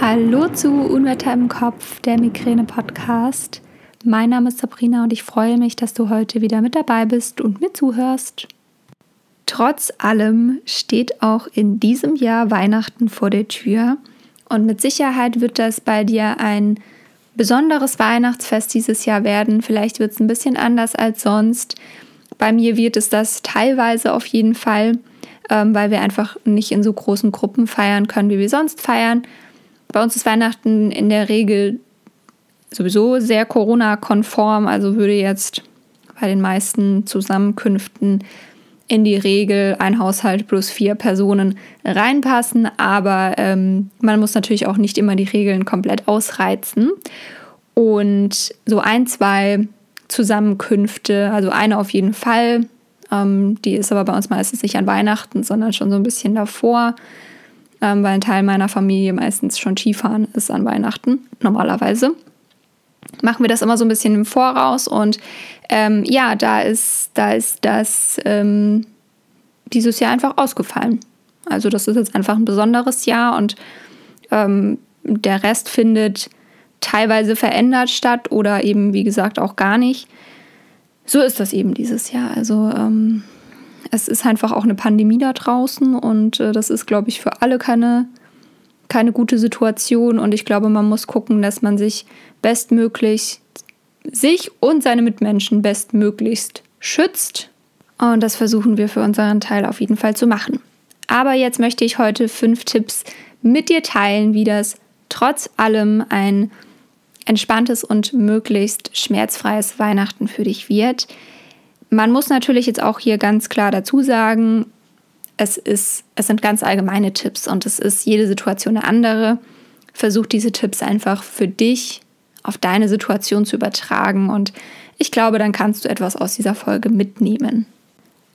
Hallo zu Unwetter im Kopf, der Migräne-Podcast. Mein Name ist Sabrina und ich freue mich, dass du heute wieder mit dabei bist und mir zuhörst. Trotz allem steht auch in diesem Jahr Weihnachten vor der Tür und mit Sicherheit wird das bei dir ein besonderes Weihnachtsfest dieses Jahr werden. Vielleicht wird es ein bisschen anders als sonst. Bei mir wird es das teilweise auf jeden Fall, ähm, weil wir einfach nicht in so großen Gruppen feiern können, wie wir sonst feiern. Bei uns ist Weihnachten in der Regel sowieso sehr Corona-konform, also würde jetzt bei den meisten Zusammenkünften in die Regel ein Haushalt plus vier Personen reinpassen, aber ähm, man muss natürlich auch nicht immer die Regeln komplett ausreizen. Und so ein, zwei Zusammenkünfte, also eine auf jeden Fall, ähm, die ist aber bei uns meistens nicht an Weihnachten, sondern schon so ein bisschen davor, ähm, weil ein Teil meiner Familie meistens schon Skifahren ist an Weihnachten, normalerweise machen wir das immer so ein bisschen im Voraus und ähm, ja, da ist, da ist das ähm, dieses Jahr einfach ausgefallen. Also das ist jetzt einfach ein besonderes Jahr und ähm, der Rest findet teilweise verändert statt oder eben, wie gesagt, auch gar nicht. So ist das eben dieses Jahr. Also ähm, es ist einfach auch eine Pandemie da draußen und äh, das ist, glaube ich, für alle keine keine gute Situation und ich glaube, man muss gucken, dass man sich bestmöglich, sich und seine Mitmenschen bestmöglichst schützt. Und das versuchen wir für unseren Teil auf jeden Fall zu machen. Aber jetzt möchte ich heute fünf Tipps mit dir teilen, wie das trotz allem ein entspanntes und möglichst schmerzfreies Weihnachten für dich wird. Man muss natürlich jetzt auch hier ganz klar dazu sagen, es, ist, es sind ganz allgemeine Tipps und es ist jede Situation eine andere. Versuch diese Tipps einfach für dich auf deine Situation zu übertragen und ich glaube, dann kannst du etwas aus dieser Folge mitnehmen.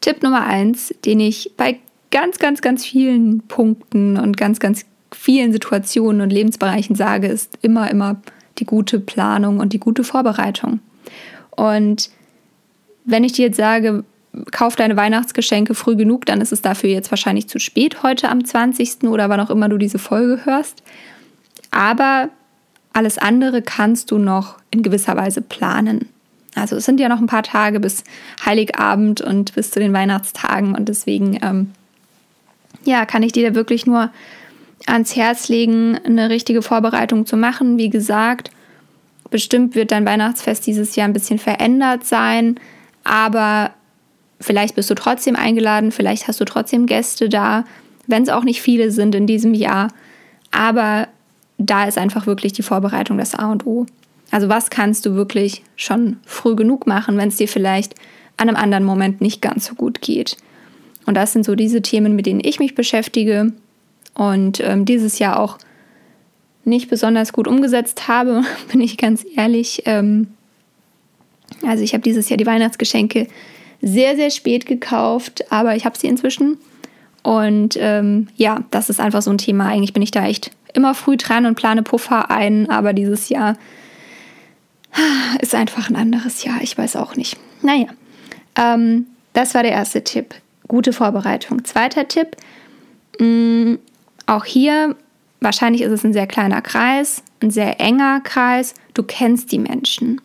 Tipp Nummer eins, den ich bei ganz, ganz, ganz vielen Punkten und ganz, ganz vielen Situationen und Lebensbereichen sage, ist immer, immer die gute Planung und die gute Vorbereitung. Und wenn ich dir jetzt sage, kauf deine Weihnachtsgeschenke früh genug, dann ist es dafür jetzt wahrscheinlich zu spät heute am 20. oder wann auch immer du diese Folge hörst. Aber alles andere kannst du noch in gewisser Weise planen. Also es sind ja noch ein paar Tage bis Heiligabend und bis zu den Weihnachtstagen und deswegen ähm, ja, kann ich dir da wirklich nur ans Herz legen, eine richtige Vorbereitung zu machen. Wie gesagt, bestimmt wird dein Weihnachtsfest dieses Jahr ein bisschen verändert sein, aber Vielleicht bist du trotzdem eingeladen, vielleicht hast du trotzdem Gäste da, wenn es auch nicht viele sind in diesem Jahr. Aber da ist einfach wirklich die Vorbereitung das A und O. Also was kannst du wirklich schon früh genug machen, wenn es dir vielleicht an einem anderen Moment nicht ganz so gut geht. Und das sind so diese Themen, mit denen ich mich beschäftige und ähm, dieses Jahr auch nicht besonders gut umgesetzt habe, bin ich ganz ehrlich. Ähm, also ich habe dieses Jahr die Weihnachtsgeschenke sehr, sehr spät gekauft, aber ich habe sie inzwischen. Und ähm, ja, das ist einfach so ein Thema. Eigentlich bin ich da echt immer früh dran und plane Puffer ein, aber dieses Jahr ist einfach ein anderes Jahr. Ich weiß auch nicht. Naja, ähm, das war der erste Tipp. Gute Vorbereitung. Zweiter Tipp, mh, mm, auch hier, wahrscheinlich ist es ein sehr kleiner Kreis, ein sehr enger Kreis. Du kennst die Menschen.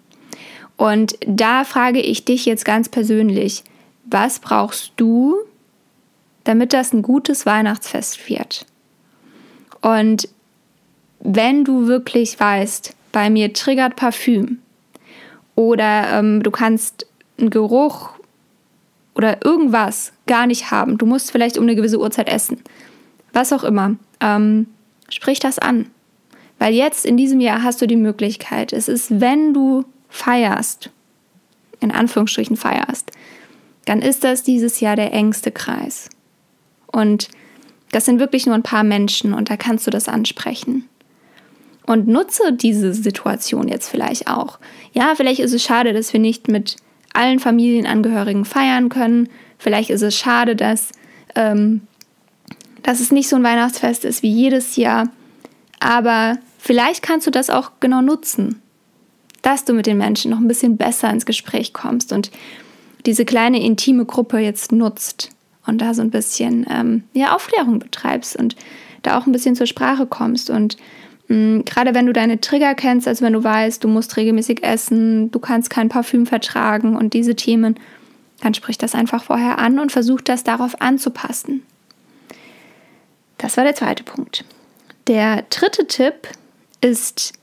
Und da frage ich dich jetzt ganz persönlich, was brauchst du, damit das ein gutes Weihnachtsfest wird? Und wenn du wirklich weißt, bei mir triggert Parfüm oder ähm, du kannst einen Geruch oder irgendwas gar nicht haben, du musst vielleicht um eine gewisse Uhrzeit essen, was auch immer, ähm, sprich das an. Weil jetzt in diesem Jahr hast du die Möglichkeit. Es ist, wenn du feierst, in Anführungsstrichen feierst, dann ist das dieses Jahr der engste Kreis. Und das sind wirklich nur ein paar Menschen und da kannst du das ansprechen. Und nutze diese Situation jetzt vielleicht auch. Ja, vielleicht ist es schade, dass wir nicht mit allen Familienangehörigen feiern können. Vielleicht ist es schade, dass, ähm, dass es nicht so ein Weihnachtsfest ist wie jedes Jahr. Aber vielleicht kannst du das auch genau nutzen dass du mit den Menschen noch ein bisschen besser ins Gespräch kommst und diese kleine intime Gruppe jetzt nutzt und da so ein bisschen ähm, ja, Aufklärung betreibst und da auch ein bisschen zur Sprache kommst. Und mh, Hm, gerade wenn du deine Trigger kennst, also wenn du weißt, du musst regelmäßig essen, du kannst kein Parfüm vertragen und diese Themen, dann sprich das einfach vorher an und versuch das darauf anzupassen. Das war der zweite Punkt. Der dritte Tipp ist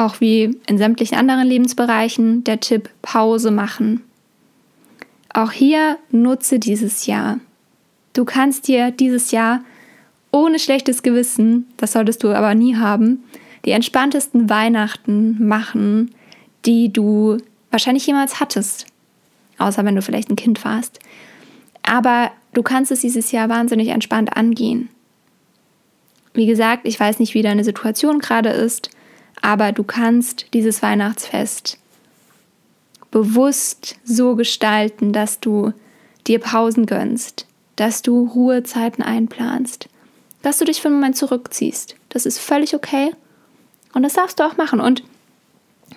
auch wie in sämtlichen anderen Lebensbereichen der Tipp Pause machen. Auch hier nutze dieses Jahr. Du kannst dir dieses Jahr ohne schlechtes Gewissen, das solltest du aber nie haben, die entspanntesten Weihnachten machen, die du wahrscheinlich jemals hattest. Außer wenn du vielleicht ein Kind warst. Aber du kannst es dieses Jahr wahnsinnig entspannt angehen. Wie gesagt, ich weiß nicht, wie deine Situation gerade ist, aber du kannst dieses Weihnachtsfest bewusst so gestalten, dass du dir Pausen gönnst, dass du Ruhezeiten einplanst, dass du dich für einen Moment zurückziehst. Das ist völlig okay und das darfst du auch machen. Und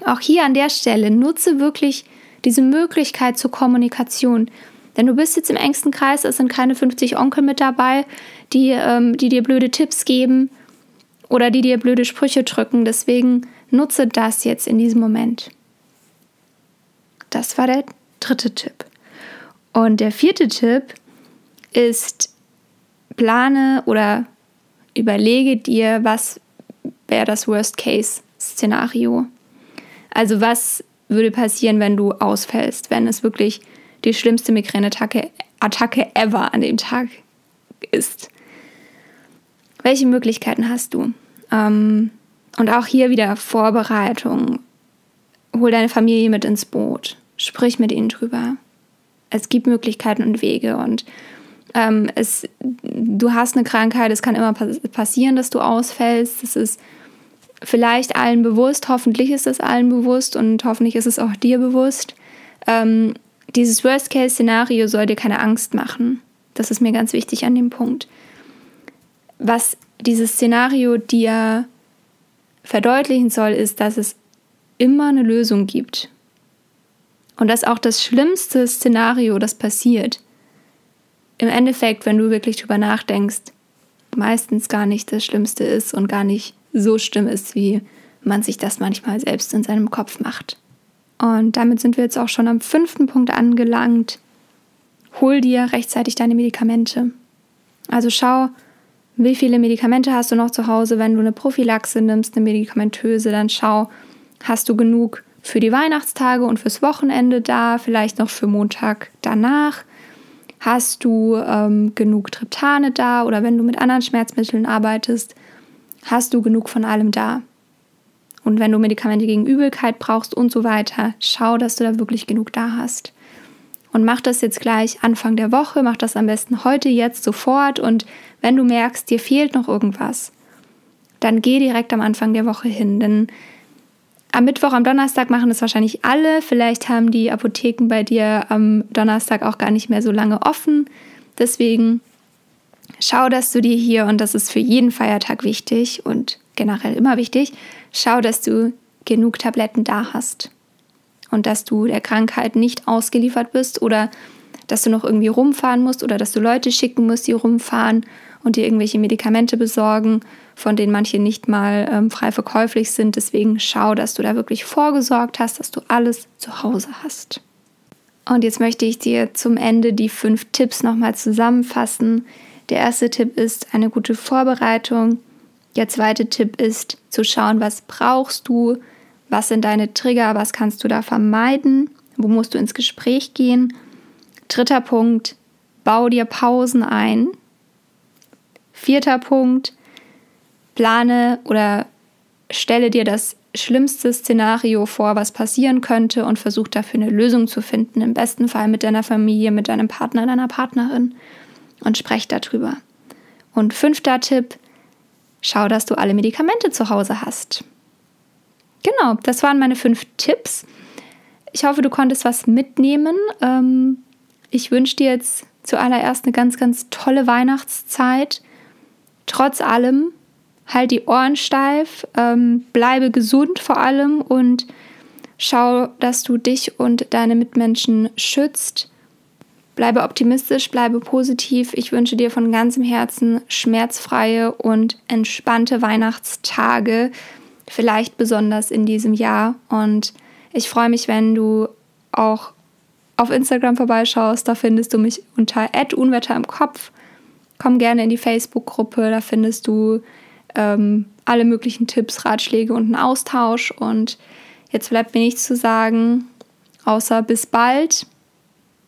auch hier an der Stelle nutze wirklich diese Möglichkeit zur Kommunikation. Denn du bist jetzt im engsten Kreis, es sind keine 50 Onkel mit dabei, die, ähm, die dir blöde Tipps geben oder die dir blöde Sprüche drücken. Deswegen nutze das jetzt in diesem Moment. Das war der dritte Tipp. Und der vierte Tipp ist, plane oder überlege dir, was wäre das Worst-Case-Szenario. Also was würde passieren, wenn du ausfällst, wenn es wirklich die schlimmste Migräneattacke Attacke ever an dem Tag ist. Welche Möglichkeiten hast du? Ähm, und auch hier wieder Vorbereitung. Hol deine Familie mit ins Boot. Sprich mit ihnen drüber. Es gibt Möglichkeiten und Wege und ähm, es, du hast eine Krankheit, es kann immer passieren, dass du ausfällst. Das ist vielleicht allen bewusst, hoffentlich ist es allen bewusst und hoffentlich ist es auch dir bewusst. Ähm, dieses Worst-Case-Szenario soll dir keine Angst machen. Das ist mir ganz wichtig an dem Punkt. Was dieses Szenario dir verdeutlichen soll, ist, dass es immer eine Lösung gibt. Und dass auch das schlimmste Szenario, das passiert, im Endeffekt, wenn du wirklich drüber nachdenkst, meistens gar nicht das Schlimmste ist und gar nicht so schlimm ist, wie man sich das manchmal selbst in seinem Kopf macht. Und damit sind wir jetzt auch schon am fünften Punkt angelangt. Hol dir rechtzeitig deine Medikamente. Also schau, wie viele Medikamente hast du noch zu Hause. Wenn du eine Prophylaxe nimmst, eine medikamentöse, dann schau, hast du genug für die Weihnachtstage und fürs Wochenende da, vielleicht noch für Montag danach. Hast du ähm, genug Triptane da oder wenn du mit anderen Schmerzmitteln arbeitest, hast du genug von allem da. Und wenn du Medikamente gegen Übelkeit brauchst und so weiter, schau, dass du da wirklich genug da hast. Und mach das jetzt gleich Anfang der Woche, mach das am besten heute, jetzt, sofort. Und wenn du merkst, dir fehlt noch irgendwas, dann geh direkt am Anfang der Woche hin. Denn am Mittwoch, am Donnerstag machen das wahrscheinlich alle. Vielleicht haben die Apotheken bei dir am Donnerstag auch gar nicht mehr so lange offen. Deswegen schau, dass du dir hier, und das ist für jeden Feiertag wichtig und generell immer wichtig, schau, dass du genug Tabletten da hast und dass du der Krankheit nicht ausgeliefert bist oder dass du noch irgendwie rumfahren musst oder dass du Leute schicken musst, die rumfahren und dir irgendwelche Medikamente besorgen, von denen manche nicht mal ähm, frei verkäuflich sind. Deswegen schau, dass du da wirklich vorgesorgt hast, dass du alles zu Hause hast. Und jetzt möchte ich dir zum Ende die fünf Tipps nochmal zusammenfassen. Der erste Tipp ist eine gute Vorbereitung. Der zweite Tipp ist zu schauen, was brauchst du, was sind deine Trigger? Was kannst du da vermeiden? Wo musst du ins Gespräch gehen? Dritter Punkt, bau dir Pausen ein. Vierter Punkt, plane oder stelle dir das schlimmste Szenario vor, was passieren könnte und versuch dafür eine Lösung zu finden. Im besten Fall mit deiner Familie, mit deinem Partner, deiner Partnerin und sprech darüber. Und fünfter Tipp, schau, dass du alle Medikamente zu Hause hast. Genau, das waren meine fünf Tipps. Ich hoffe, du konntest was mitnehmen. Ähm, ich wünsche dir jetzt zuallererst eine ganz, ganz tolle Weihnachtszeit. Trotz allem, halt die Ohren steif, ähm, bleibe gesund vor allem und schau, dass du dich und deine Mitmenschen schützt. Bleibe optimistisch, bleibe positiv. Ich wünsche dir von ganzem Herzen schmerzfreie und entspannte Weihnachtstage, vielleicht besonders in diesem Jahr. Und ich freue mich, wenn du auch auf Instagram vorbeischaust. Da findest du mich unter Unwetter im Kopf. Komm gerne in die Facebook-Gruppe, da findest du ähm, alle möglichen Tipps, Ratschläge und einen Austausch. Und jetzt bleibt mir nichts zu sagen, außer bis bald.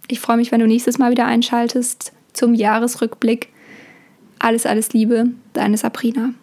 Ich freue mich, wenn du nächstes Mal wieder einschaltest zum Jahresrückblick. Alles, alles Liebe, deine Sabrina.